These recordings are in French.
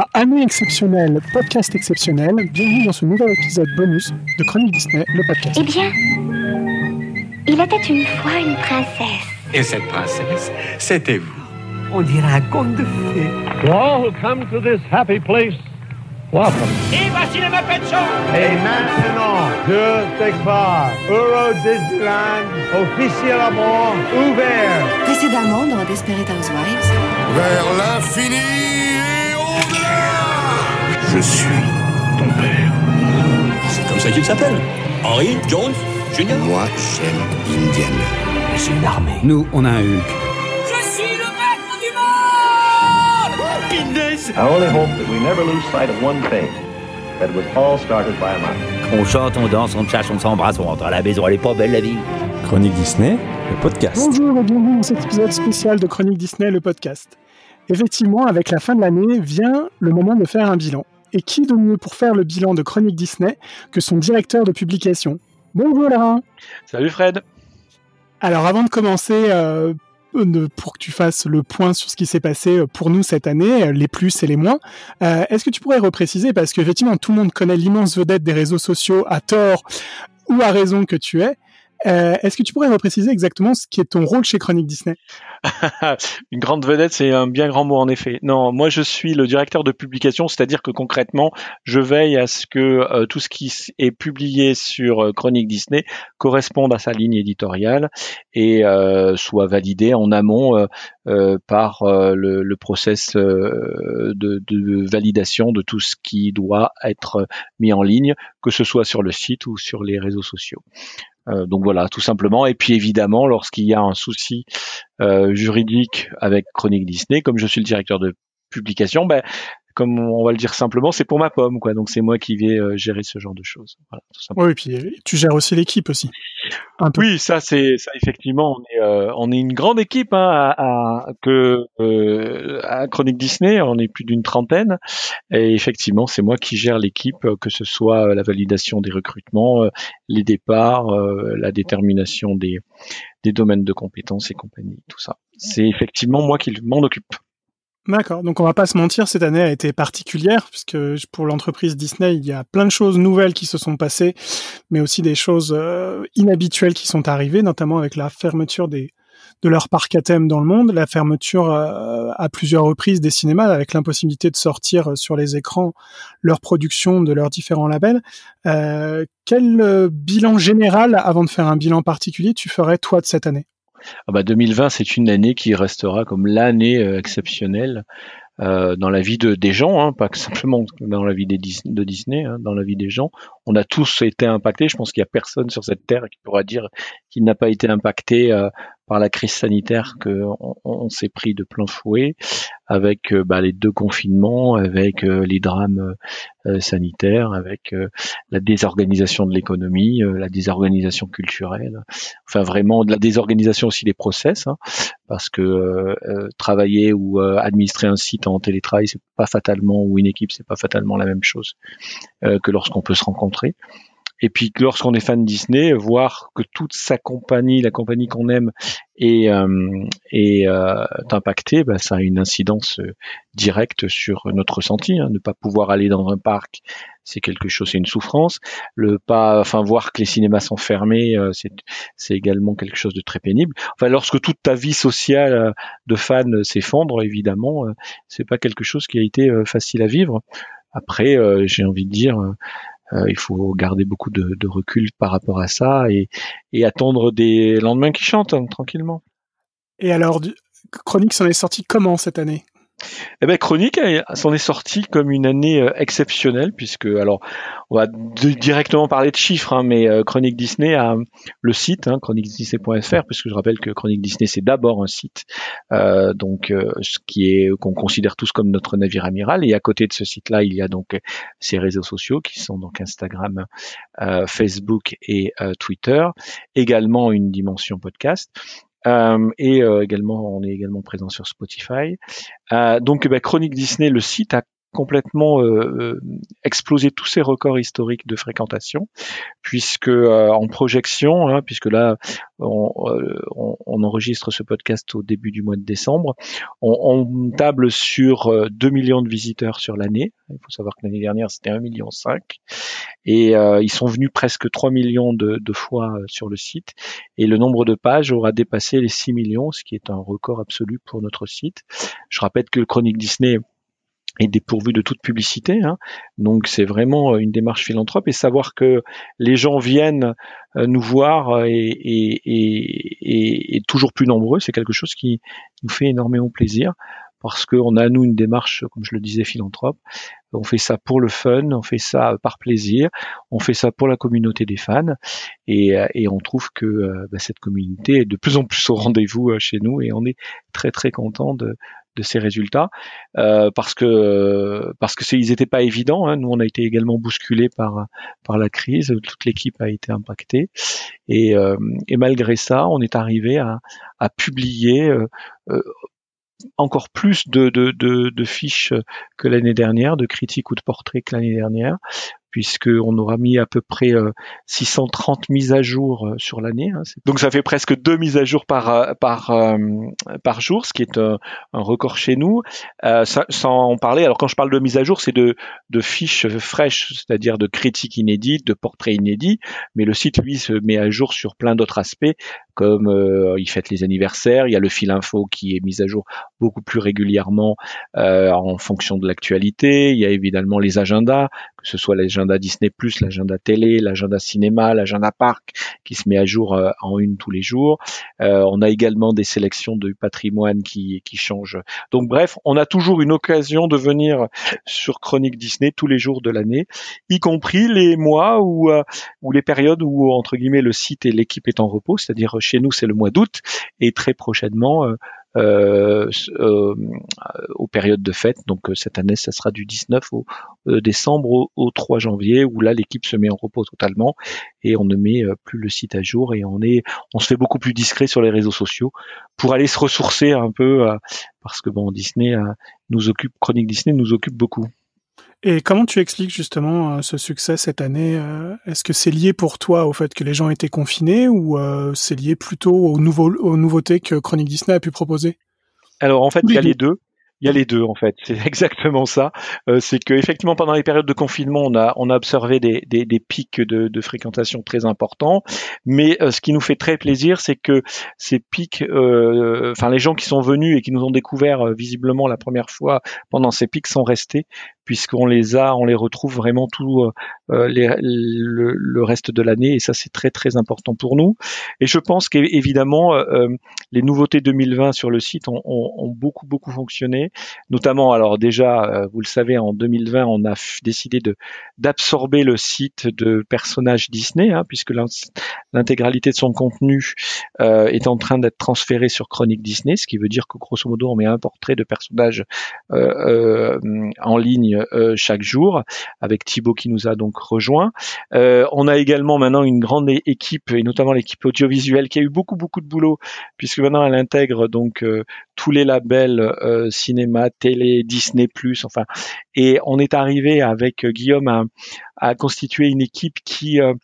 à Année exceptionnelle, podcast exceptionnel. Bienvenue dans ce nouvel épisode bonus de Chronique Disney, le podcast. Eh bien, il était une fois une princesse. Et cette princesse, c'était vous. On dirait un conte de fées. To all who come to this happy place, welcome. Et voici les Muppet Show Et maintenant, deux départ. Euro Disneyland, officiellement ouvert. Précédemment dans Desperate Housewives. Vers l'infini Je suis ton père. C'est comme ça qu'il s'appelle. Henry Jones Junior. Moi, j'aime Indiana. Mais c'est une armée. Nous, on a un Hulk. Je suis le maître du monde I only hope that we never lose sight of one thing. That was all started by a mouse. On chante, on danse, on chasse, on s'embrasse, on rentre à la maison, elle est pas belle la vie. Chronique Disney, le podcast. Bonjour et bienvenue dans cet épisode spécial de Chronique Disney, le podcast. Effectivement, avec la fin de l'année vient le moment de faire un bilan. Et qui de mieux pour faire le bilan de Chronique Disney que son directeur de publication? Bonjour Laurent. Salut Fred. Alors avant de commencer, euh, pour que tu fasses le point sur ce qui s'est passé euh, pour nous cette année, euh, les plus et les moins, euh, est-ce que tu pourrais repréciser, parce qu'effectivement tout le monde connaît l'immense vedette des réseaux sociaux à tort ou à raison que tu es, euh, est-ce que tu pourrais repréciser exactement ce qui est ton rôle chez Chronique Disney? Une grande vedette, c'est un bien grand mot en effet. Non, moi je suis le directeur de publication, c'est-à-dire que concrètement, je veille à ce que euh, tout ce qui est publié sur euh, Chronique Disney corresponde à sa ligne éditoriale et soit validé en amont par le, le process de validation de tout ce qui doit être mis en ligne, que ce soit sur le site ou sur les réseaux sociaux. Euh, donc voilà, tout simplement. Et puis évidemment, lorsqu'il y a un souci euh, juridique avec Chronique Disney, comme je suis le directeur de publication, ben, comme on va le dire simplement, c'est pour ma pomme, quoi. Donc c'est moi qui vais euh, gérer ce genre de choses. Voilà, tout. Oui, et puis euh, tu gères aussi l'équipe aussi. Un peu. Oui, ça c'est ça effectivement. On est euh, on est une grande équipe hein, à, à- que euh, à Chronique Disney. On est plus d'une trentaine. Et effectivement, c'est moi qui gère l'équipe, euh, que ce soit la validation des recrutements, les départs, euh, la détermination des des domaines de compétences et compagnie, tout ça. C'est effectivement moi qui m'en occupe. D'accord, donc on va pas se mentir, cette année a été particulière, puisque pour l'entreprise Disney, il y a plein de choses nouvelles qui se sont passées, mais aussi des choses euh, inhabituelles qui sont arrivées, notamment avec la fermeture des de leur parc à thème dans le monde, la fermeture euh, à plusieurs reprises des cinémas, avec l'impossibilité de sortir sur les écrans leur production de leurs différents labels. Euh, quel euh, bilan général, avant de faire un bilan particulier, tu ferais toi de cette année? Ah bah 2020, c'est une année qui restera comme l'année euh, exceptionnelle euh, dans la vie de, des gens, hein, pas que simplement dans la vie de Disney, hein, dans la vie des gens. On a tous été impactés. Je pense qu'il y a personne sur cette terre qui pourra dire qu'il n'a pas été impacté euh, par la crise sanitaire que on, on s'est pris de plein fouet, avec euh, bah, les deux confinements, avec euh, les drames sanitaires, avec la désorganisation de l'économie, la désorganisation culturelle, enfin vraiment de la désorganisation aussi des process. hein parce que travailler ou administrer un site en télétravail, c'est pas fatalement ou une équipe, c'est pas fatalement la même chose que lorsqu'on peut se rencontrer. Et puis lorsqu'on est fan de Disney, voir que toute sa compagnie, la compagnie qu'on aime, est, euh, est euh, impactée, bah, ça a une incidence euh, directe sur notre ressenti. hein. Ne pas pouvoir aller dans un parc, c'est quelque chose, c'est une souffrance. Le pas, enfin voir que les cinémas sont fermés, euh, c'est également quelque chose de très pénible. Enfin, lorsque toute ta vie sociale euh, de fan s'effondre, évidemment, euh, c'est pas quelque chose qui a été facile à vivre. Après, j'ai envie de dire, il faut garder beaucoup de, recul par rapport à ça et, attendre des lendemains qui chantent hein, tranquillement. Et alors, Chronique s'en est sorti comment cette année? Eh ben, Chronique s'en est sortie comme une année euh, exceptionnelle puisque alors on va directement parler de chiffres, hein, mais euh, Chronique Disney a le site hein, chroniquedisney.fr puisque je rappelle que Chronique Disney c'est d'abord un site, euh, donc euh, ce qui est qu'on considère tous comme notre navire amiral et à côté de ce site-là il y a donc ses réseaux sociaux qui sont donc Instagram, Facebook et Twitter, également une dimension podcast. Euh, et euh, également, on est également présent sur Spotify. Euh, donc, bah, Chronique Disney, le site a complètement euh, explosé tous ses records historiques de fréquentation, puisque en projection, hein, puisque là on, on, enregistre ce podcast au début du mois de décembre, on, on table sur 2 millions de visiteurs sur l'année. Il faut savoir que l'année dernière c'était 1,5 million et euh, ils sont venus presque 3 millions de, de, fois sur le site et le nombre de pages aura dépassé les 6 millions, ce qui est un record absolu pour notre site. Je rappelle que le Chronique Disney est dépourvu de toute publicité. Hein. Donc c'est vraiment une démarche philanthrope et savoir que les gens viennent euh, nous voir et, et, et, et toujours plus nombreux, c'est quelque chose qui nous fait énormément plaisir parce qu'on a nous une démarche, comme je le disais, philanthrope. On fait ça pour le fun, on fait ça par plaisir, on fait ça pour la communauté des fans, et, et on trouve que euh, bah, cette communauté est de plus en plus au rendez-vous euh, chez nous, et on est très très content de, de ces résultats euh, parce que parce que ils n'étaient pas évidents. Hein. Nous, on a été également bousculés par par la crise. Toute l'équipe a été impactée et, euh, et malgré ça, on est arrivé à, à publier euh, encore plus de, de, de, de fiches que l'année dernière, de critiques ou de portraits que l'année dernière, puisqu'on aura mis à peu près 630 euh, mises à jour euh, sur l'année. Hein. Donc ça fait presque deux mises à jour par euh, par par jour, ce qui est un, record chez nous. sans en parler, alors quand je parle de mise à jour, c'est de de fiches fraîches, c'est-à-dire de critiques inédites, de portraits inédits, mais le site lui se met à jour sur plein d'autres aspects, comme il fête les anniversaires, il y a le fil info qui est mis à jour beaucoup plus régulièrement en fonction de l'actualité, il y a évidemment les agendas, que ce soit l'agenda Disney+, l'agenda télé, l'agenda cinéma, l'agenda parc qui se met à jour euh, en une tous les jours. Euh, on a également des sélections de patrimoine qui, qui changent. Donc bref, on a toujours une occasion de venir sur Chronique Disney tous les jours de l'année, y compris les mois où, euh, ou les périodes où entre guillemets le site et l'équipe est en repos, c'est-à-dire chez nous c'est le mois d'août et très prochainement aux périodes de fête. Donc euh, cette année, ça sera du 19 au décembre au, 3 janvier, où là l'équipe se met en repos totalement et on ne met plus le site à jour et on est, on se fait beaucoup plus discret sur les réseaux sociaux pour aller se ressourcer un peu parce que bon Disney nous occupe, Chronique Disney nous occupe beaucoup. Et comment tu expliques justement euh, ce succès cette année euh, Est-ce que c'est lié pour toi au fait que les gens étaient confinés ou euh, c'est lié plutôt aux, nouveaux, aux nouveautés que Chronique Disney a pu proposer? Alors en fait, il y a les deux. Il y a les deux en fait, c'est exactement ça. Euh, c'est que effectivement pendant les périodes de confinement, on a on a observé des, des, des pics de, de, fréquentation très importants, mais euh, ce qui nous fait très plaisir, c'est que ces pics, euh, enfin les gens qui sont venus et qui nous ont découvert visiblement la première fois pendant ces pics sont restés puisqu'on les a, on les retrouve vraiment tout euh, euh, le, reste de l'année et ça c'est très très important pour nous. Et je pense qu'évidemment les nouveautés 2020 sur le site ont, beaucoup beaucoup fonctionné notamment alors déjà, euh, vous le savez, en 2020, on a décidé de d'absorber le site de personnages Disney, hein, puisque l'intégralité de son contenu euh, est en train d'être transféré sur Chronique Disney, ce qui veut dire que grosso modo, on met un portrait de personnage euh, en ligne chaque jour, avec Thibaut qui nous a donc rejoint. on a également maintenant une grande équipe, et notamment l'équipe audiovisuelle, qui a eu beaucoup beaucoup de boulot, puisque maintenant elle intègre donc tous les labels cinéma télé, Disney+, enfin, et on est arrivé avec Guillaume à, à constituer une équipe qui euh,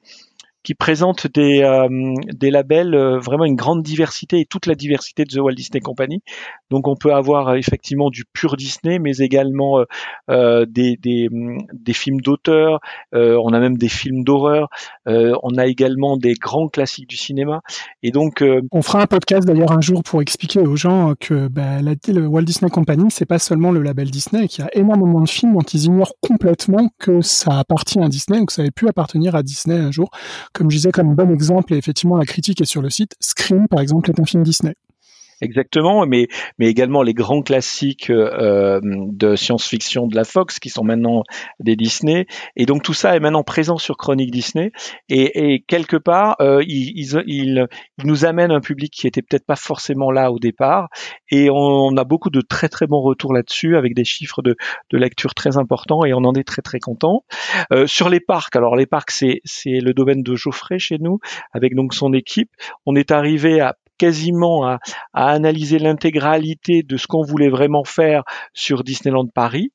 qui présente des, euh, des labels, euh, vraiment une grande diversité et toute la diversité de The Walt Disney Company. Donc on peut avoir euh, effectivement du pur Disney, mais également des, des, des, films d'auteur, on a même des films d'horreur, on a également des grands classiques du cinéma. Et donc on fera un podcast d'ailleurs un jour pour expliquer aux gens que bah, la, le Walt Disney Company, c'est pas seulement le label Disney, qu'il y a énormément de films dont ils ignorent complètement que ça appartient à Disney ou que ça avait pu appartenir à Disney un jour comme je disais, comme bon exemple, et effectivement la critique est sur le site, Scream par exemple est un film Disney. Exactement, mais mais également les grands classiques euh, de science-fiction de la Fox qui sont maintenant des Disney, et donc tout ça est maintenant présent sur Chronique Disney, et, et quelque part euh, il, il, il, nous amène un public qui était peut-être pas forcément là au départ, et on, a beaucoup de très très bons retours là-dessus avec des chiffres de, de lecture très importants, et on en est très très content. Euh, sur les parcs, alors les parcs c'est le domaine de Geoffrey chez nous, avec donc son équipe, on est arrivé à quasiment à, à analyser l'intégralité de ce qu'on voulait vraiment faire sur Disneyland Paris.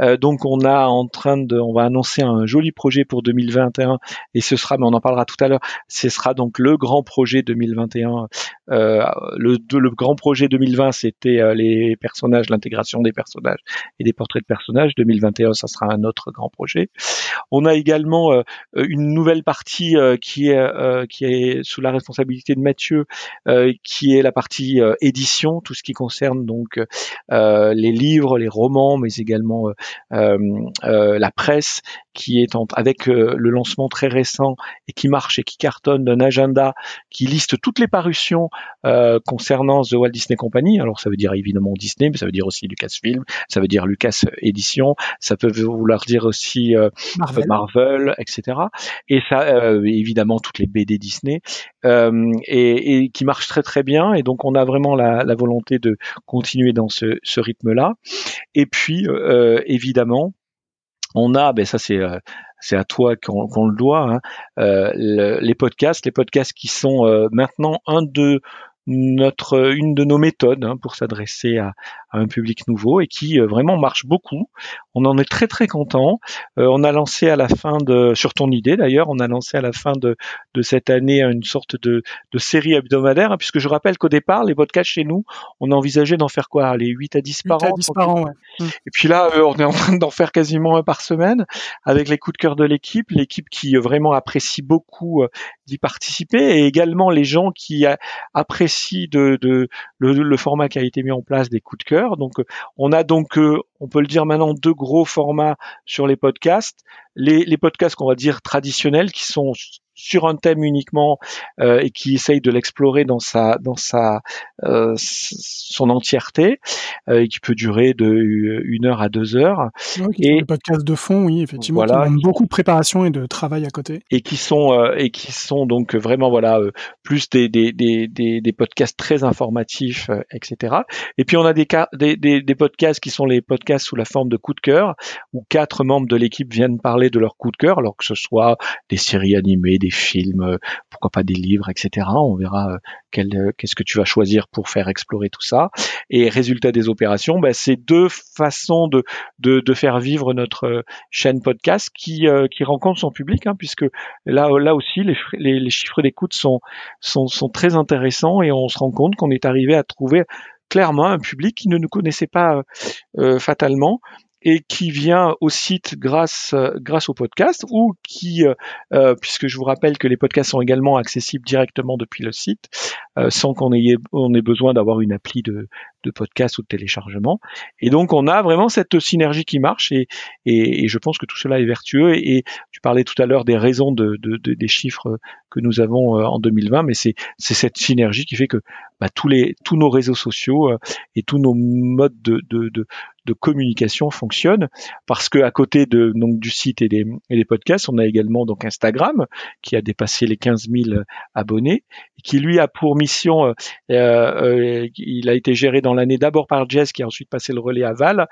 Euh, donc on a en train de, on va annoncer un joli projet pour 2021 et ce sera, mais on en parlera tout à l'heure. Ce sera donc le grand projet 2021. Euh, le, grand projet 2020, c'était euh, les personnages, l'intégration des personnages et des portraits de personnages. 2021, ça sera un autre grand projet. On a également euh, une nouvelle partie euh, qui est qui est sous la responsabilité de Mathieu, qui est la partie édition, tout ce qui concerne donc les livres, les romans, mais également la presse, qui est en, avec le lancement très récent et qui marche et qui cartonne d'un agenda qui liste toutes les parutions concernant The Walt Disney Company. Alors ça veut dire évidemment Disney, mais ça veut dire aussi Lucasfilm, ça veut dire Lucas Édition, ça peut vouloir dire aussi Marvel. Marvel. etc. Et ça, euh, évidemment, toutes les BD Disney, euh, et, et, qui marchent très très bien. Et donc, on a vraiment la, la volonté de continuer dans ce, ce rythme-là. Et puis, euh, évidemment, on a, ben ça c'est c'est à toi qu'on le doit, hein, euh, le, les podcasts, les podcasts qui sont euh, maintenant un de notre une de nos méthodes hein, pour s'adresser à, à, un public nouveau et qui euh, vraiment marche beaucoup. On en est très très content. Euh, on a lancé à la fin de sur ton idée d'ailleurs, on a lancé à la fin de, de cette année une sorte de, de série hebdomadaire hein, puisque je rappelle qu'au départ les podcasts chez nous, on a envisagé d'en faire quoi les 8 à 10 par an. 10 par an ouais. Mmh. Et puis là euh, on est en train d'en faire quasiment un par semaine avec les coups de cœur de l'équipe, l'équipe qui vraiment apprécie beaucoup d'y participer et également les gens qui apprécient de, de le, le, format qui a été mis en place des coups de cœur. Donc, on a donc, euh, on peut le dire maintenant, deux gros formats sur les podcasts. Les, les podcasts qu'on va dire traditionnels, qui sont sur un thème uniquement euh, et qui essaye de l'explorer dans sa dans sa euh, son entièreté euh, et qui peut durer de une heure à deux heures. Ouais, et le podcast de fond, oui, effectivement, voilà, qui beaucoup de préparation et de travail à côté. Et qui sont euh, et qui sont donc vraiment voilà euh, plus des des, des des, des podcasts très informatifs, euh, etc. Et puis on a des, des, des des podcasts qui sont les podcasts sous la forme de coups de cœur où quatre membres de l'équipe viennent parler de leur coup de cœur, alors que ce soit des séries animées, des films, euh, pourquoi pas des livres, etc. On verra euh, euh, qu'est-ce que tu vas choisir pour faire explorer tout ça. Et résultat des opérations, bah, c'est deux façons de, faire vivre notre chaîne podcast qui, rencontre son public, hein, puisque là, aussi, les, chiffres d'écoute sont, très intéressants et on se rend compte qu'on est arrivé à trouver clairement un public qui ne nous connaissait pas fatalement et qui vient au site grâce grâce au podcast ou qui, euh, euh, puisque je vous rappelle que les podcasts sont également accessibles directement depuis le site, euh, sans qu'on ait on ait besoin d'avoir une appli de, de podcast ou de téléchargement. Et donc on a vraiment cette synergie qui marche et, et, et je pense que tout cela est vertueux. Et, et tu parlais tout à l'heure des raisons de, de, de, des chiffres que nous avons en 2020, mais c'est cette synergie qui fait que bah, tous les tous nos réseaux sociaux et tous nos modes de, de, de de communication fonctionne parce que à côté de donc du site et des, et des podcasts, on a également donc Instagram qui a dépassé les 15 000 abonnés, qui lui a pour mission, euh, euh, il a été géré dans l'année d'abord par Jess qui a ensuite passé le relais à Val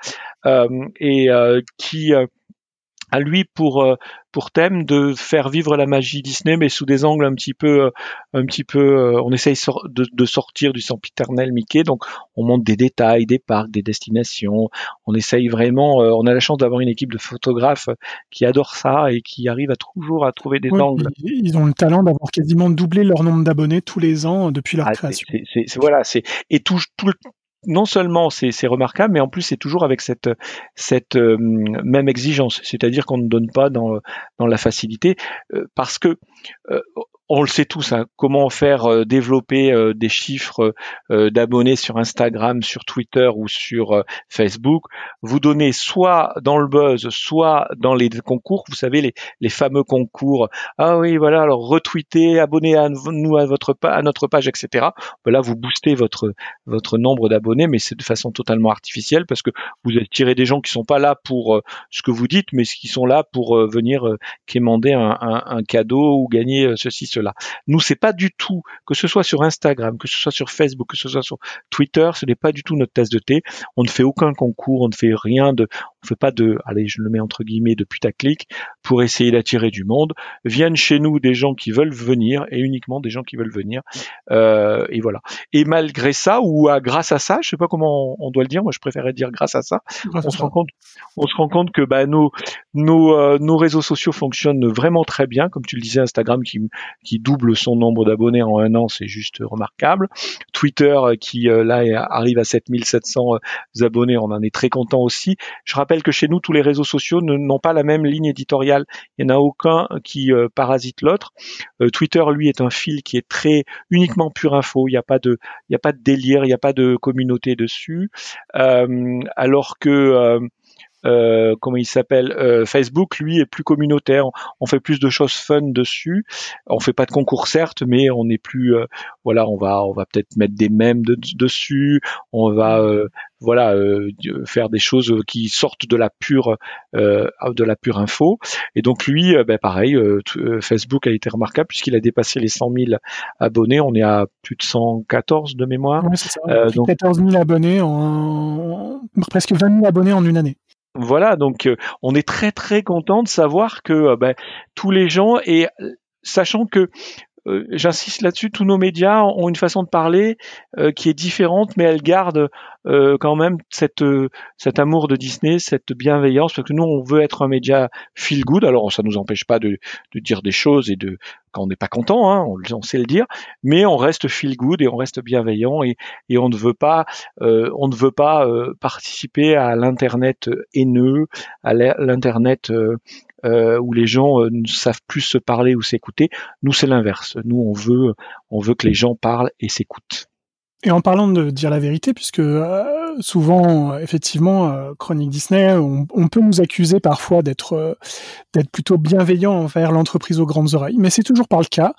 euh, et euh, qui à lui pour euh, pour thème de faire vivre la magie Disney mais sous des angles un petit peu euh, un petit peu euh, on essaye de, de, sortir du sempiternel Mickey. Donc on monte des détails des parcs des destinations. On essaye vraiment on a la chance d'avoir une équipe de photographes qui adore ça et qui arrive à toujours à trouver des ouais, angles. ils ont le talent d'avoir quasiment doublé leur nombre d'abonnés tous les ans depuis leur ah, création. c'est voilà c'est et tout, tout, non seulement c'est remarquable, mais en plus c'est toujours avec cette, cette euh, même exigence, c'est-à-dire qu'on ne donne pas dans, la facilité, euh, parce que euh, on le sait tous, hein, comment faire euh, développer euh, des chiffres euh, d'abonnés sur Instagram, sur Twitter ou sur Facebook. Vous donnez soit dans le buzz, soit dans les concours. Vous savez les, les fameux concours. Ah oui, voilà. Alors retweetez, abonnez à nous à votre à notre page, etc. Ben là, vous boostez votre votre nombre d'abonnés, mais c'est de façon totalement artificielle parce que vous attirez des gens qui sont pas là pour ce que vous dites, mais qui sont là pour venir quémander un, un, un cadeau ou gagner ceci Nous, c'est pas du tout, que ce soit sur Instagram, que ce soit sur Facebook, que ce soit sur Twitter, ce n'est pas du tout notre tasse de thé. On ne fait aucun concours, on ne fait rien de, on fait pas de, allez, je le mets entre guillemets, de putaclic pour essayer d'attirer du monde. Viennent chez nous des gens qui veulent venir et uniquement des gens qui veulent venir. Euh, et voilà. Et malgré ça ou à, grâce à ça, je sais pas comment on, doit le dire. Moi, je préférerais dire grâce à ça. on se rend compte, on se rend compte que bah, nos nos euh, nos réseaux sociaux fonctionnent vraiment très bien, comme tu le disais, Instagram qui qui double son nombre d'abonnés en un an, c'est juste remarquable. Twitter euh, qui là arrive à 7700 abonnés, on en est très content aussi. Je rappelle que chez nous, tous les réseaux sociaux n'ont pas la même ligne éditoriale. Il n'y en a aucun qui parasite l'autre. Twitter, lui, est un fil qui est très uniquement pure info. Il n'y a pas de, il a pas de délire, il n'y a pas de communauté dessus. alors que euh, comment il s'appelle euh, Facebook lui est plus communautaire. On, fait plus de choses fun dessus. On fait pas de concours certes mais on est plus euh, voilà on va on va peut-être mettre des mèmes dessus. On va voilà faire des choses qui sortent de la pure de la pure info. Et donc lui ben pareil Facebook a été remarquable puisqu'il a dépassé les 100 000 abonnés. On est à plus de 114 de mémoire. Ouais, ça. donc 14 000 abonnés en presque 20 000 abonnés en une année voilà, donc euh, on est très très content de savoir que euh, ben, tous les gens et sachant que euh, j'insiste là-dessus, tous nos médias ont une façon de parler qui est différente, mais elles gardent quand même cette, cet amour de Disney, cette bienveillance, parce que nous, on veut être un média feel good. Alors, ça nous empêche pas de, de dire des choses et de quand on n'est pas content, hein, on, sait le dire, mais on reste feel good et on reste bienveillant et, et on ne veut pas, euh, on ne veut pas euh, participer à l'internet haineux, à l'internet euh, euh, où les gens ne savent plus se parler ou s'écouter. Nous, c'est l'inverse. Nous, on veut, que les gens parlent et s'écoutent. Et en parlant de dire la vérité, puisque euh, souvent, effectivement, euh, Chronique Disney, on, peut nous accuser parfois d'être euh, d'être plutôt bienveillant envers l'entreprise aux grandes oreilles, mais c'est toujours pas le cas.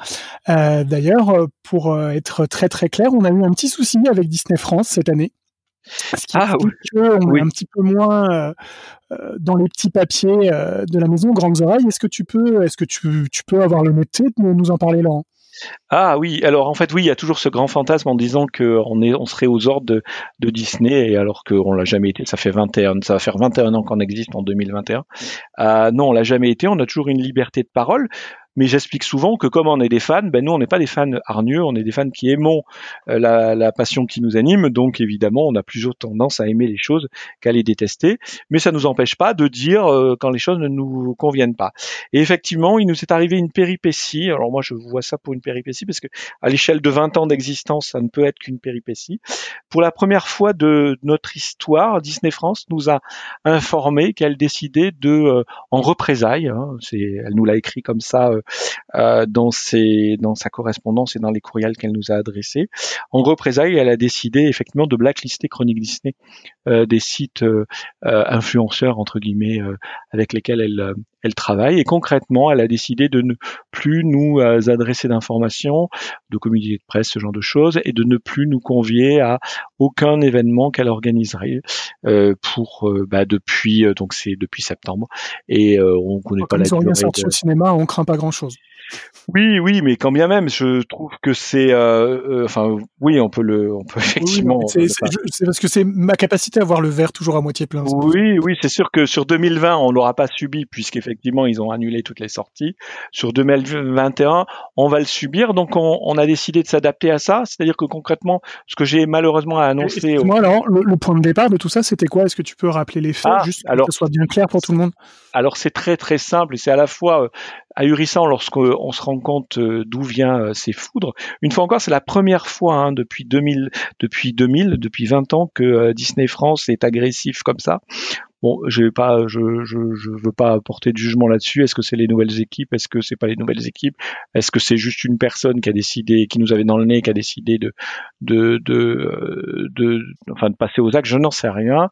D'ailleurs, pour être très très clair, on a eu un petit souci avec Disney France cette année. Ce qui ah, oui. on est un petit peu moins dans les petits papiers de la maison Grandes Oreilles. Est-ce que tu peux, est-ce que tu, tu peux avoir l'honnêteté de nous en parler, Laurent? Ah oui, alors en fait oui, il y a toujours ce grand fantasme en disant qu'on est, on serait aux ordres de, Disney, et alors qu'on l'a jamais été. Ça fait 21, ça va faire 21 ans qu'on existe en 2021. Euh, non, on l'a jamais été. On a toujours une liberté de parole mais j'explique souvent que comme on est des fans, ben nous on n'est pas des fans hargneux, on est des fans qui aimons euh, la, la, passion qui nous anime, donc évidemment on a plus tendance à aimer les choses qu'à les détester, mais ça nous empêche pas de dire euh, quand les choses ne nous conviennent pas. Et effectivement, il nous est arrivé une péripétie. Alors moi je vois ça pour une péripétie parce que à l'échelle de 20 ans d'existence, ça ne peut être qu'une péripétie. Pour la première fois de notre histoire, Disney France nous a informé qu'elle décidait de, euh, en représailles, hein, elle nous l'a écrit comme ça euh, dans, ses, dans sa correspondance et dans les courriels qu'elle nous a adressés. En représailles, elle a décidé effectivement de blacklister Chronique Disney euh, des sites euh, influenceurs entre guillemets avec lesquels elle, elle travaille. Et concrètement, elle a décidé de ne plus nous adresser d'informations, de communiqués de presse, ce genre de choses, et de ne plus nous convier à aucun événement qu'elle organiserait pour bah, depuis donc c'est depuis septembre et on connaît pas la durée. De... au cinéma, on craint pas grand chose. Oui, oui, mais quand bien même, je trouve que c'est, euh, euh, enfin, oui, on peut le, on peut effectivement. c'est parce que c'est ma capacité à voir le verre toujours à moitié plein. Oui, oui, c'est sûr que sur 2020, on l'aura pas subi puisqu'effectivement ils ont annulé toutes les sorties. Sur 2021, on va le subir, donc on, a décidé de s'adapter à ça. C'est-à-dire que concrètement, ce que j'ai malheureusement annoncé. Moi, alors, le, point de départ de tout ça, c'était quoi? Est-ce que tu peux rappeler les faits, ah, juste pour que ce soit bien clair pour tout le monde? Alors c'est très très simple et c'est à la fois euh, ahurissant lorsqu'on se rend compte euh, d'où vient euh, ces foudres. Une fois encore, c'est la première fois hein, depuis 2000, depuis 2000, depuis 20 ans que euh, Disney France est agressif comme ça. Bon, pas, je, je, je veux pas apporter de jugement là-dessus. Est-ce que c'est les nouvelles équipes? Est-ce que c'est pas les nouvelles équipes? Est-ce que c'est juste une personne qui a décidé, qui nous avait dans le nez, qui a décidé de, de, de, de, enfin, de passer aux actes? Je n'en sais rien.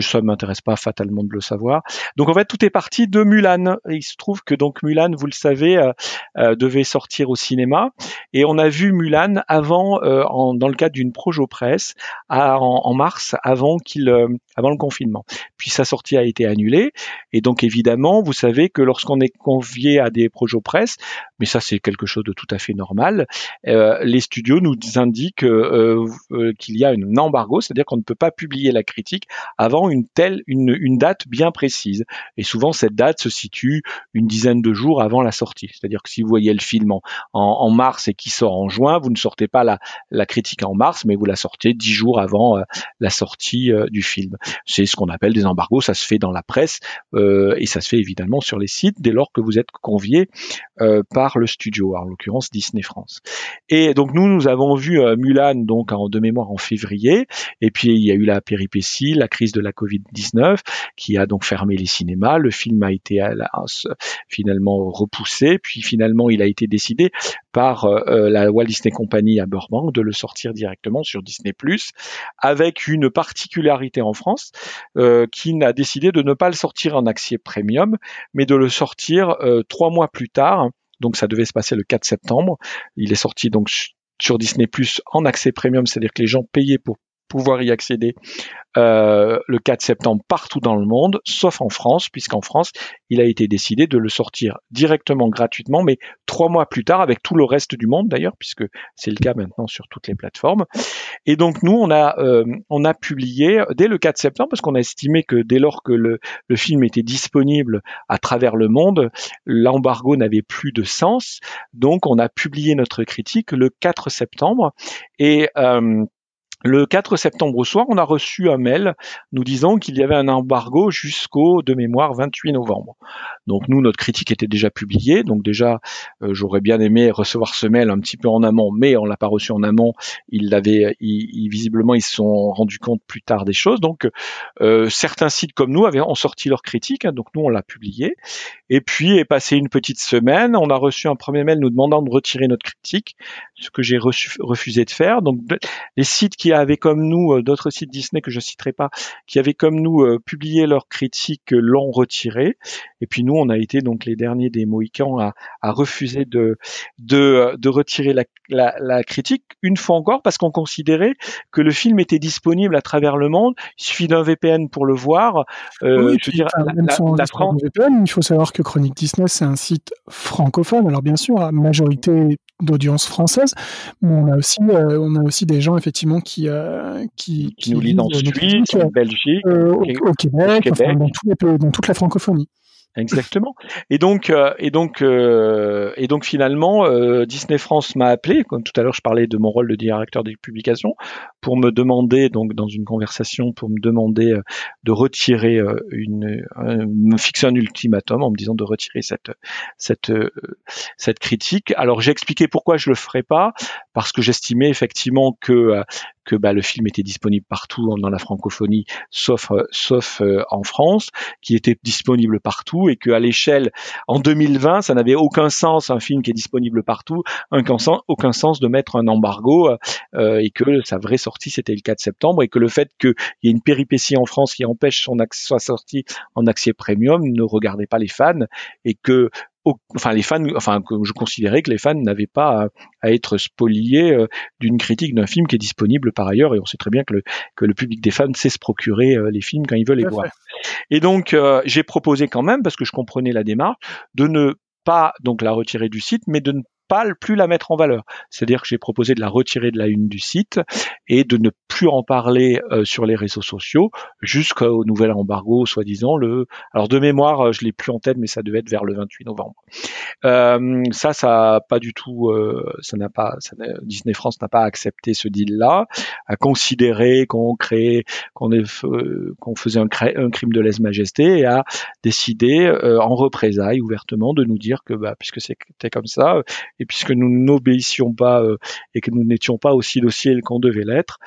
Ça m'intéresse pas fatalement de le savoir. Donc en fait, tout est parti de Mulan. il se trouve que donc Mulan, vous le savez, euh, euh, devait sortir au cinéma, et on a vu Mulan avant, euh, dans le cadre d'une projo presse, en, mars, avant qu'il, avant le confinement. Puis ça sortie a été annulée. Et donc évidemment, vous savez que lorsqu'on est convié à des projets presse, mais ça c'est quelque chose de tout à fait normal, euh, les studios nous indiquent euh, euh, qu'il y a un embargo, c'est-à-dire qu'on ne peut pas publier la critique avant une telle, une, date bien précise. Et souvent cette date se situe une dizaine de jours avant la sortie. C'est-à-dire que si vous voyez le film en, en, mars et qui sort en juin, vous ne sortez pas la, la critique en mars, mais vous la sortez dix jours avant la sortie du film. C'est ce qu'on appelle des embargos, ça se fait dans la presse et ça se fait évidemment sur les sites dès lors que vous êtes convié euh, par le studio, en l'occurrence Disney France. Et donc nous, nous avons vu euh, Mulan donc en de mémoire en février, et puis il y a eu la péripétie, la crise de la Covid-19 qui a donc fermé les cinémas. Le film a été finalement repoussé, puis finalement il a été décidé par euh, la Walt Disney Company à Burbank de le sortir directement sur Disney avec une particularité en France qui n'a décidé de ne pas le sortir en accès premium, mais de le sortir trois mois plus tard donc ça devait se passer le 4 septembre. Il est sorti donc sur Disney Plus en accès premium, c'est-à-dire que les gens payaient pour pouvoir y accéder euh, le 4 septembre partout dans le monde, sauf en France, puisqu'en France, il a été décidé de le sortir directement gratuitement, mais trois mois plus tard avec tout le reste du monde d'ailleurs, puisque c'est le cas maintenant sur toutes les plateformes. Et donc nous, on a euh, on a publié dès le 4 septembre, parce qu'on a estimé que dès lors que le, le film était disponible à travers le monde, l'embargo n'avait plus de sens. Donc on a publié notre critique le 4 septembre et euh, le 4 septembre au soir, on a reçu un mail nous disant qu'il y avait un embargo jusqu'au, de mémoire, 28 novembre. Donc nous, notre critique était déjà publiée, donc déjà, euh, j'aurais bien aimé recevoir ce mail un petit peu en amont, mais on l'a pas reçu en amont. Ils l'avaient, visiblement, ils se sont rendus compte plus tard des choses. Donc euh, certains sites comme nous avaient ont sorti leur critique, hein, donc nous on l'a publié. Et puis est passé une petite semaine, on a reçu un premier mail nous demandant de retirer notre critique, ce que j'ai refusé de faire. Donc les sites qui avaient comme nous, euh, d'autres sites Disney que je citerai pas, qui avaient comme nous euh, publié leurs critiques, euh, l'ont retiré. Et puis nous, on a été donc les derniers des Mohicans à, à refuser de, de, de retirer la, la, la, critique, une fois encore, parce qu'on considérait que le film était disponible à travers le monde. Il suffit d'un VPN pour le voir. Euh, je veux dire, la, la, France... VPN, il faut savoir que Chronique Disney, c'est un site francophone. Alors bien sûr, à majorité d'audience française, mais on a aussi euh, on a aussi des gens effectivement qui euh, qui, qui, nous lisent en Suisse, en Belgique, euh, au, au, Québec, au Québec. Enfin, dans, tous les, dans toute la francophonie. Exactement. Et donc, euh, et donc, euh, et donc finalement, euh, Disney France m'a appelé. Comme tout à l'heure, je parlais de mon rôle de directeur des publications pour me demander, donc dans une conversation, pour me demander de retirer une, me fixer un ultimatum en me disant de retirer cette cette cette critique. Alors j'ai expliqué pourquoi je le ferais pas, parce que j'estimais effectivement que que bah, le film était disponible partout dans la francophonie, sauf sauf en France, qui était disponible partout et que à l'échelle en 2020, ça n'avait aucun sens un film qui est disponible partout, aucun sens, aucun sens de mettre un embargo euh, et que sa vraie sortie c'était le 4 septembre et que le fait qu'il y ait une péripétie en France qui empêche son soit sortie en accès premium ne regardait pas les fans et que enfin les fans, enfin je considérais que les fans n'avaient pas à, être spoliés euh, d'une critique d'un film qui est disponible par ailleurs, et on sait très bien que le, que le public des fans sait se procurer euh, les films quand ils veulent les voir. Et donc euh, j'ai proposé quand même, parce que je comprenais la démarche, de ne pas donc la retirer du site, mais de ne pas plus la mettre en valeur. C'est-à-dire que j'ai proposé de la retirer de la une du site et de ne plus en parler euh, sur les réseaux sociaux jusqu'au nouvel embargo, soi-disant le. Alors de mémoire, euh, je l'ai plus en tête, mais ça devait être vers le 28 novembre. Euh, ça, ça a pas du tout, euh, ça n'a pas, Disney France n'a pas accepté ce deal-là, a considéré qu'on créait, qu'on qu'on faisait un, crime de lèse-majesté et a décidé en représailles ouvertement de nous dire que bah, puisque c'était comme ça et puisque nous n'obéissions pas euh, et que nous n'étions pas aussi dociles qu'on devait l'être,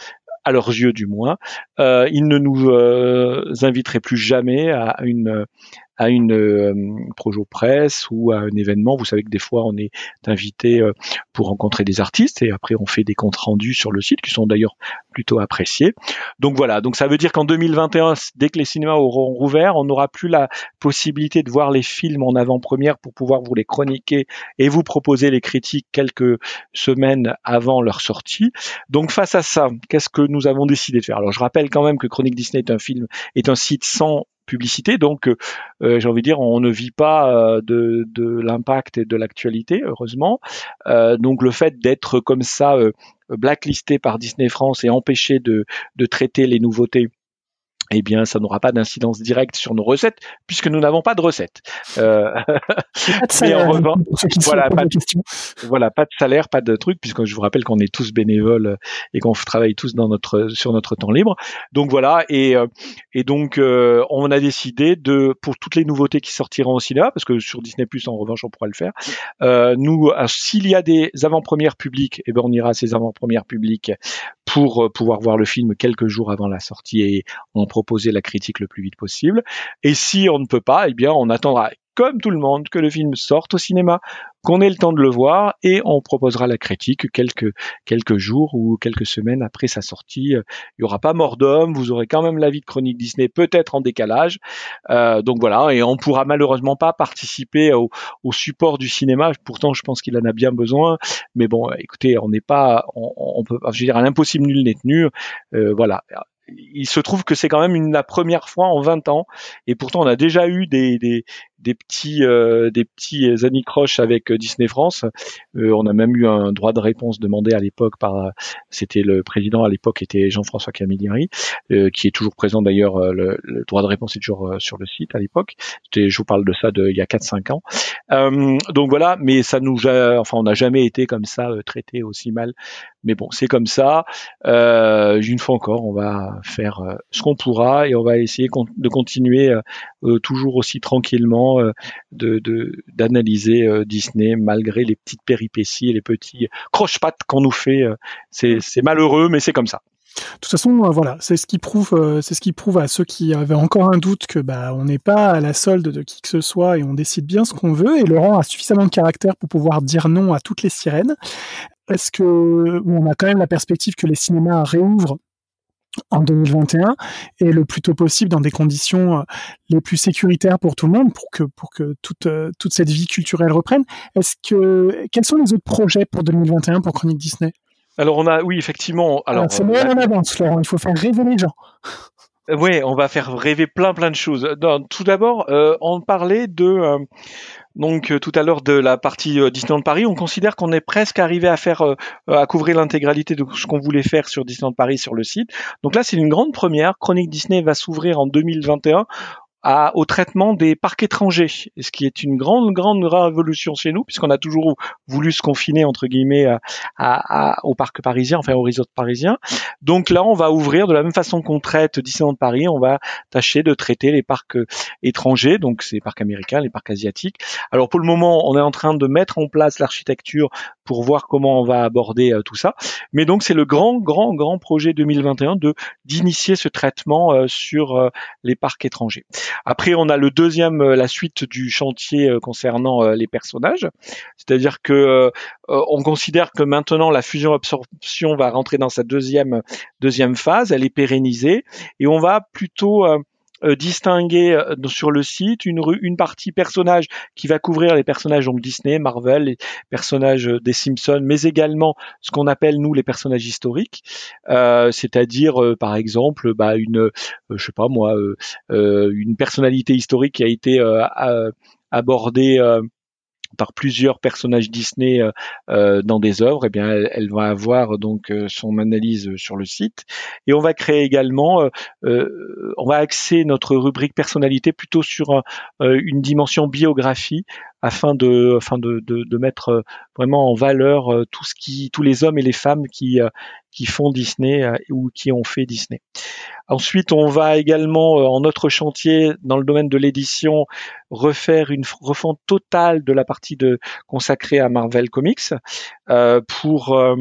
à leurs yeux du moins, euh, ils ne nous euh, inviteraient plus jamais à une à une euh, projo presse ou à un événement. Vous savez que des fois on est invité euh, pour rencontrer des artistes et après on fait des comptes rendus sur le site qui sont d'ailleurs plutôt appréciés. Donc voilà, donc ça veut dire qu'en 2021, dès que les cinémas auront rouvert, on n'aura plus la possibilité de voir les films en avant-première pour pouvoir vous les chroniquer et vous proposer les critiques quelques semaines avant leur sortie. Donc face à ça, qu'est-ce que nous avons décidé de faire? Alors je rappelle quand même que Chronique Disney est un film, est un site sans publicité. Donc, j'ai envie de dire, on ne vit pas de, de l'impact et de l'actualité, heureusement. donc, le fait d'être comme ça blacklisté par Disney France et empêché de, de traiter les nouveautés eh bien, ça n'aura pas d'incidence directe sur nos recettes puisque nous n'avons pas de recettes. Euh... mais en revanche, voilà, pas de, voilà, pas de salaire, pas de truc, puisque je vous rappelle qu'on est tous bénévoles et qu'on travaille tous dans notre sur notre temps libre. Donc voilà, et euh, et donc euh, on a décidé de pour toutes les nouveautés qui sortiront au cinéma, parce que sur Disney Plus en revanche on pourra le faire. Euh, nous, s'il y a des avant-premières publiques, eh ben on ira à ces avant-premières publiques pour pouvoir voir le film quelques jours avant la sortie et on proposer la critique le plus vite possible. Et si on ne peut pas, eh bien, on attendra comme tout le monde que le film sorte au cinéma, qu'on ait le temps de le voir et on proposera la critique quelques quelques jours ou quelques semaines après sa sortie. Il y aura pas mort d'homme, vous aurez quand même la vie de chronique Disney, peut-être en décalage. Euh, donc voilà, et on pourra malheureusement pas participer au, au support du cinéma. Pourtant, je pense qu'il en a bien besoin. Mais bon, écoutez, on n'est pas, on, on, peut, je veux dire, à l'impossible nul n'est tenu. Euh, voilà il se trouve que c'est quand même une, la première fois en 20 ans, et pourtant on a déjà eu des, des, des petits euh, des petits anicroches avec euh, Disney France. Euh, on a même eu un droit de réponse demandé à l'époque par c'était le président à l'époque était Jean-François Camilleri, qui est toujours présent d'ailleurs. Le, droit de réponse est toujours sur le site à l'époque. Je vous parle de ça de il y a 4-5 ans. donc voilà, mais ça nous enfin on n'a jamais été comme ça traité aussi mal. Mais bon, c'est comme ça. une fois encore, on va faire ce qu'on pourra et on va essayer de continuer toujours aussi tranquillement euh, de d'analyser euh, Disney malgré les petites péripéties et les petits croche-pattes qu'on nous fait. Euh, c'est malheureux, mais c'est comme ça. De toute façon, voilà, c'est ce qui prouve, c'est ce qui prouve à ceux qui avaient encore un doute que bah on n'est pas à la solde de qui que ce soit et on décide bien ce qu'on veut. Et Laurent a suffisamment de caractère pour pouvoir dire non à toutes les sirènes. Est-ce que on a quand même la perspective que les cinémas réouvrent en 2021 et le plus tôt possible dans des conditions euh, les plus sécuritaires pour tout le monde pour que pour que toute euh, toute cette vie culturelle reprenne. Est-ce que quels sont les autres projets pour 2021 pour Chronique Disney? Alors on a oui effectivement alors c'est Noël en avance Laurent, il faut faire rêver les gens. Euh, oui, on va faire rêver plein plein de choses. tout d'abord, on parlait de donc euh, tout à l'heure de la partie euh, Disneyland Paris, on considère qu'on est presque arrivé à faire euh, à couvrir l'intégralité de ce qu'on voulait faire sur Disneyland Paris sur le site. Donc là, c'est une grande première. Chronique Disney va s'ouvrir en 2021 à, au traitement des parcs étrangers, ce qui est une grande, grande révolution chez nous, puisqu'on a toujours voulu se confiner, entre guillemets, à, à, au parc parisien, enfin au resort parisien. Donc là, on va ouvrir de la même façon qu'on traite Disneyland Paris, on va tâcher de traiter les parcs euh, étrangers, donc les parcs américains, les parcs asiatiques. Alors pour le moment, on est en train de mettre en place l'architecture pour voir comment on va aborder euh, tout ça. Mais donc c'est le grand, grand, grand projet 2021 de d'initier ce traitement euh, sur les parcs étrangers. Après, on a le deuxième, euh, la suite du chantier euh, concernant euh, les personnages, c'est-à-dire que on considère que maintenant la fusion absorption va rentrer dans sa deuxième deuxième phase, elle est pérennisée. Et on va plutôt euh, distinguer euh, sur le site une, une partie personnage qui va couvrir les personnages donc Disney, Marvel, les personnages euh, des Simpsons, mais également ce qu'on appelle nous les personnages historiques, c'est-à-dire par exemple bah, une, je sais pas moi, une personnalité historique qui a été abordée par plusieurs personnages Disney euh, euh, dans des œuvres, eh bien, elle, va avoir donc euh, son analyse sur le site. Et on va créer également, on va axer notre rubrique personnalité plutôt sur une dimension biographie afin de, afin de, de, de, mettre vraiment en valeur tout ce qui, tous les hommes et les femmes qui, qui font Disney ou qui ont fait Disney. Ensuite, on va également, en notre chantier, dans le domaine de l'édition, refaire une refonte totale de la partie de consacrée à Marvel Comics euh, pour euh,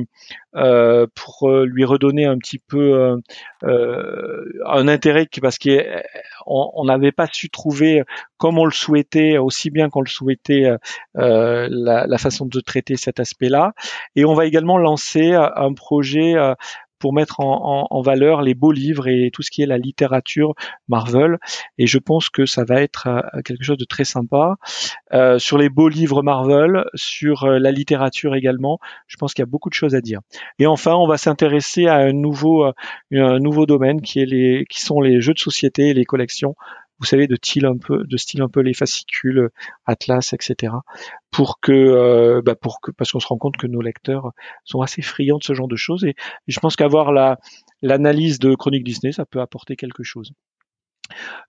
euh, pour lui redonner un petit peu un intérêt parce qu'on n'avait pas su trouver comme on le souhaitait aussi bien qu'on le souhaitait la, la, façon de traiter cet aspect-là et on va également lancer un projet pour mettre en, valeur les beaux livres et tout ce qui est la littérature Marvel. Et je pense que ça va être euh, quelque chose de très sympa. Euh, sur les beaux livres Marvel, sur euh, la littérature également, je pense qu'il y a beaucoup de choses à dire. Et enfin, on va s'intéresser à un nouveau, un nouveau domaine qui, est les, qui sont les jeux de société et les collections vous savez, de style un peu, les fascicules, Atlas, etc. Pour que, bah pour que, parce qu'on se rend compte que nos lecteurs sont assez friands de ce genre de choses et, je pense qu'avoir la l'analyse de Chronique Disney, ça peut apporter quelque chose.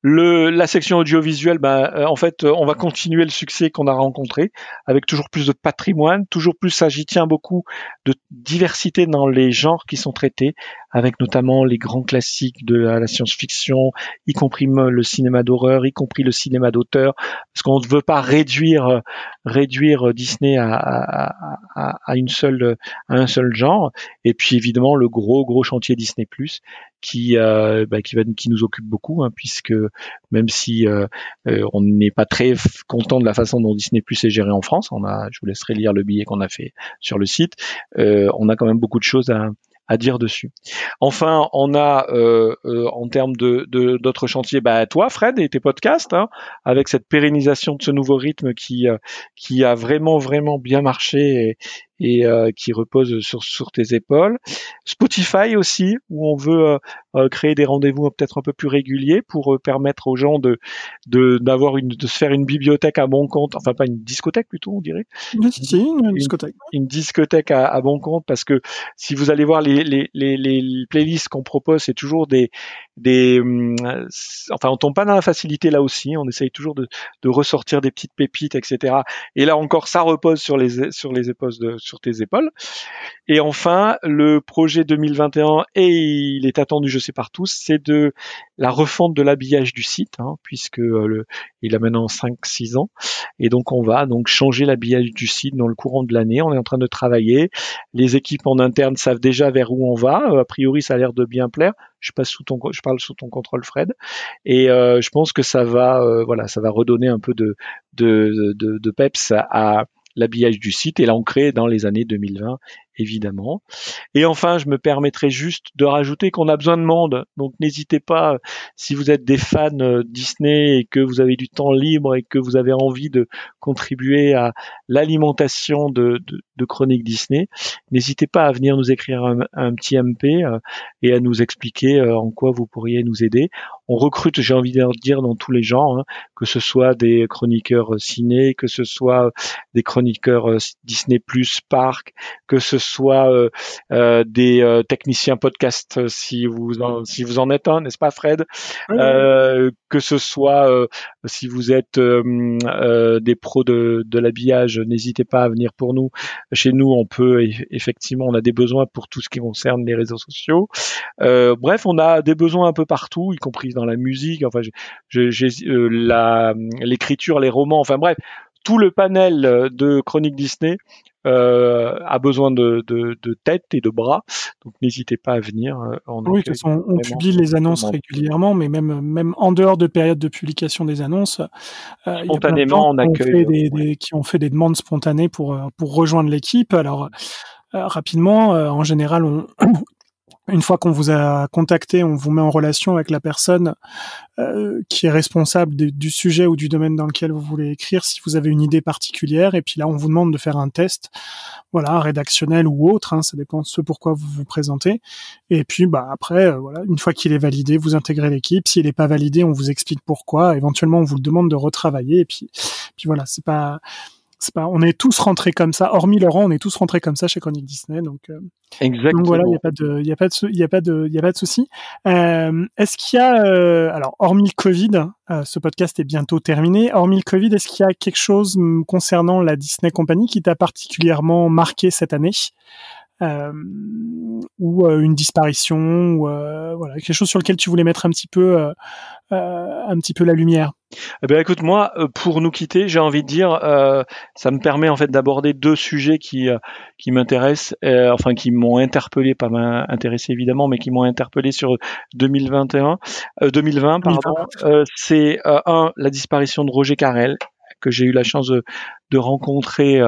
Le, la section audiovisuelle, bah, euh, en fait, on va continuer le succès qu'on a rencontré avec toujours plus de patrimoine, toujours plus, ça j'y tiens beaucoup, de diversité dans les genres qui sont traités, avec notamment les grands classiques de la science-fiction, y compris le cinéma d'horreur, y compris le cinéma d'auteur, parce qu'on ne veut pas réduire réduire Disney à, à, à, à, une seule à un seul genre. Et puis évidemment le gros gros chantier Disney qui euh, bah, qui va qui nous occupe beaucoup hein, puisque même si euh, euh, on n'est pas très content de la façon dont Disney Plus est géré en France, on a je vous laisserai lire le billet qu'on a fait sur le site, on a quand même beaucoup de choses à à dire dessus. Enfin, on a euh, euh, en termes de d'autres chantiers, bah, toi, Fred, et tes podcasts, hein, avec cette pérennisation de ce nouveau rythme qui euh, qui a vraiment vraiment bien marché et, euh, qui repose sur, sur tes épaules. Spotify aussi, où on veut euh, euh, créer des rendez-vous peut-être un peu plus réguliers pour permettre aux gens de d'avoir une de se faire une bibliothèque à bon compte, enfin pas une discothèque plutôt, on dirait. une, discothèque. Une, discothèque à, à, bon compte parce que si vous allez voir les les les, les playlists qu'on propose, c'est toujours des des hum, enfin on tombe pas dans la facilité là aussi. On essaye toujours de, de ressortir des petites pépites etc et là encore ça repose sur les sur les épaules de sur tes épaules. Et enfin le projet 2021 et il est attendu je sais par tous c'est de la refonte de l'habillage du site hein, puisque euh, le, il a maintenant 5 6 ans. Et donc on va donc changer l'habillage du site dans le courant de l'année. On est en train de travailler. Les équipes en interne savent déjà vers où on va. A priori ça a l'air de bien plaire je passe sous ton, je parle sous ton contrôle, Fred. Et euh, je pense que ça va, euh, voilà, ça va redonner un peu de de, de, de peps à, l'habillage du site et l'ancrer dans les années 2020 évidemment. Et enfin, je me permettrai juste de rajouter qu'on a besoin de monde. Donc n'hésitez pas, si vous êtes des fans euh, Disney et que vous avez du temps libre et que vous avez envie de contribuer à l'alimentation de, de, de Chronique Disney, n'hésitez pas à venir nous écrire un, petit MP euh, et à nous expliquer euh, en quoi vous pourriez nous aider. On recrute, j'ai envie de dire, dans tous les genres, hein, que ce soit des chroniqueurs ciné, que ce soit des chroniqueurs Disney Plus Park, que ce soit euh, euh, des euh, techniciens podcast si vous en, si vous en êtes un, n'est-ce pas Fred? Que ce soit si vous êtes des pros de, de l'habillage, n'hésitez pas à venir pour nous. Chez nous, on peut effectivement, on a des besoins pour tout ce qui concerne les réseaux sociaux. bref, on a des besoins un peu partout, y compris dans la musique. Enfin, la l'écriture, les romans. Enfin bref, tout le panel de Chronique Disney euh, a besoin de, de, de, tête et de bras. Donc n'hésitez pas à venir. Euh, oui, de façon, on publie les annonces régulièrement, mais même, même en dehors de période de publication des annonces, euh, spontanément, on accueille des, des, qui ont fait des demandes spontanées pour, euh, pour rejoindre l'équipe. Alors rapidement, en général, on, une fois qu'on vous a contacté, on vous met en relation avec la personne euh, qui est responsable du sujet ou du domaine dans lequel vous voulez écrire, si vous avez une idée particulière. Et puis là, on vous demande de faire un test, voilà, rédactionnel ou autre, hein, ça dépend de ce pourquoi vous vous présentez. Et puis, bah après, euh, voilà, une fois qu'il est validé, vous intégrez l'équipe. S'il n'est pas validé, on vous explique pourquoi. Éventuellement, on vous le demande de retravailler. Et puis, puis voilà, c'est pas pas, on est tous rentrés comme ça. Hormis Laurent, on est tous rentrés comme ça chez Chronique Disney. Donc, euh, Exactement. voilà, il n'y a pas de, il y a pas de, il y a pas de, il y a pas de souci. Euh, est-ce qu'il y a, euh, alors, hormis le Covid, ce podcast est bientôt terminé. Hormis le Covid, est-ce qu'il y a quelque chose concernant la Disney Company qui t'a particulièrement marqué cette année? Ou une disparition ou voilà quelque chose sur lequel tu voulais mettre un petit peu un petit peu la lumière eh bien, écoute, moi, euh, pour nous quitter, j'ai envie de dire, euh, ça me permet en fait d'aborder deux sujets qui euh, qui m'intéressent, enfin qui m'ont interpellé, pas m'intéressé évidemment, mais qui m'ont interpellé sur 2021, 2020, pardon. c'est un la disparition de Roger Carrel, que j'ai eu la chance de, de rencontrer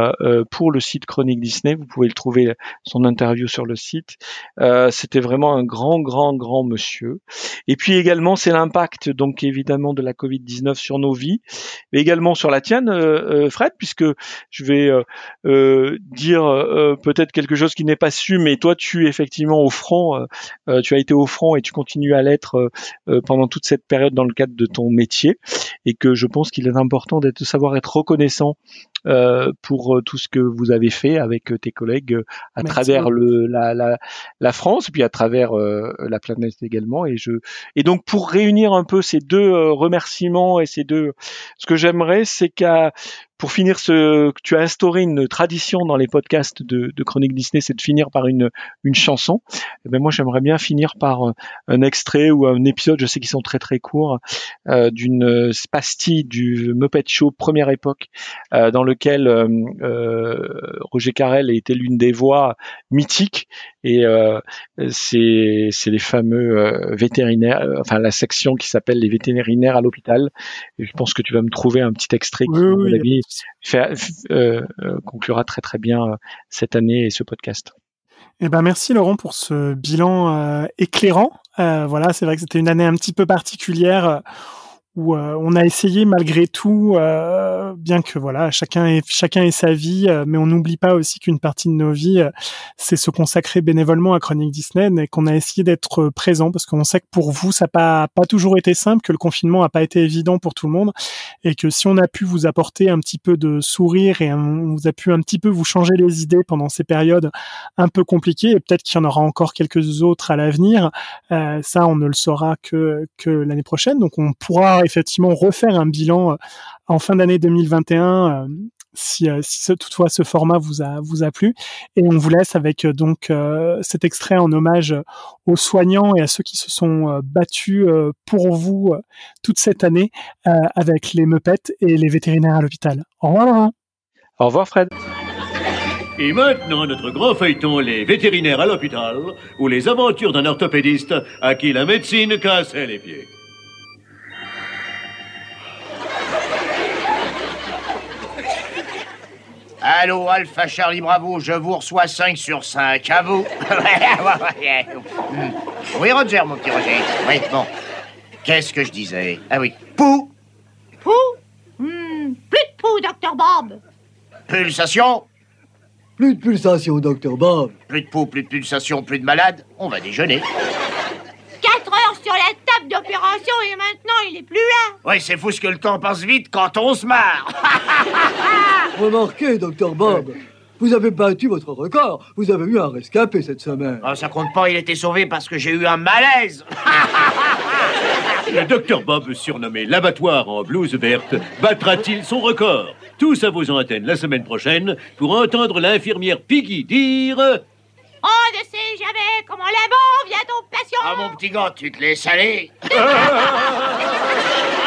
pour le site Chronique Disney. Vous pouvez le trouver son interview sur le site. C'était vraiment un grand, grand, grand monsieur. Et puis également, c'est l'impact donc évidemment de la Covid-19 sur nos vies, mais également sur la tienne, Fred, puisque je vais dire peut-être quelque chose qui n'est pas su, mais toi, tu effectivement au front, tu as été au front et tu continues à l'être pendant toute cette période dans le cadre de ton métier, et que je pense qu'il est important de savoir être reconnaissant euh, pour euh, tout ce que vous avez fait avec euh, tes collègues à travers le, la, la, la, France, puis à travers la planète également. Et je et donc pour réunir un peu ces deux remerciements et ces deux, ce que j'aimerais, c'est qu'à pour finir, ce, tu as instauré une tradition dans les podcasts de, de Chronique Disney, c'est de finir par une, une chanson. Eh ben moi, j'aimerais bien finir par euh, un extrait ou un épisode, je sais qu'ils sont très très courts, euh, d'une pastille du Muppet Show première époque, euh, dans lequel euh, Roger Carrel était l'une des voix mythiques. Et c'est les fameux vétérinaires, enfin la section qui s'appelle les vétérinaires à l'hôpital. Et je pense que tu vas me trouver un petit extrait qui, oui, fait, euh, euh, conclura très très bien euh, cette année et ce podcast. Eh ben merci Laurent pour ce bilan éclairant. voilà, c'est vrai que c'était une année un petit peu particulière où euh, on a essayé malgré tout, euh, bien que voilà, chacun ait, chacun ait sa vie, euh, mais on n'oublie pas aussi qu'une partie de nos vies, c'est se consacrer bénévolement à Chronique Disney et qu'on a essayé d'être présent parce qu'on sait que pour vous, ça n'a pas, pas toujours été simple, que le confinement n'a pas été évident pour tout le monde et que si on a pu vous apporter un petit peu de sourire et on vous a pu un petit peu vous changer les idées pendant ces périodes un peu compliquées et peut-être qu'il y en aura encore quelques autres à l'avenir, ça on ne le saura que, que l'année prochaine. Donc on pourra effectivement refaire un bilan euh, en fin d'année 2021 euh, si, euh, toutefois ce format vous a vous a plu et on vous laisse avec donc cet extrait en hommage aux soignants et à ceux qui se sont battus pour vous toute cette année avec les meupettes et les vétérinaires à l'hôpital. Au revoir Au revoir Fred. Et maintenant, notre grand feuilleton, les vétérinaires à l'hôpital, ou les aventures d'un orthopédiste à qui la médecine cassait les pieds. Allô, Alpha Charlie Bravo, je vous reçois 5 sur 5. À vous. oui, Roger, mon petit Roger. Oui, bon. Qu'est-ce que je disais? Ah oui. Pou Pou? Hmm, Plus de pou, Docteur Bob. Pulsation Plus de pulsation, Docteur Bob. Plus de pou, plus de pulsation, plus de malade. On va déjeuner. 4 heures sur la table d'opération et maintenant il est plus là. Oui, c'est fou ce que le temps passe vite quand on se marre. Remarquez, docteur Bob, vous avez battu votre record. Vous avez eu un rescapé cette semaine. Oh, ça compte pas, il était sauvé parce que j'ai eu un malaise. Le docteur Bob, surnommé l'abattoir en blouse verte, battra-t-il son record? Tous à vos antennes la semaine prochaine pour entendre l'infirmière Piggy dire On ne sait jamais comment l'amour vient aux patients. Ah, mon petit gars, tu te laisses aller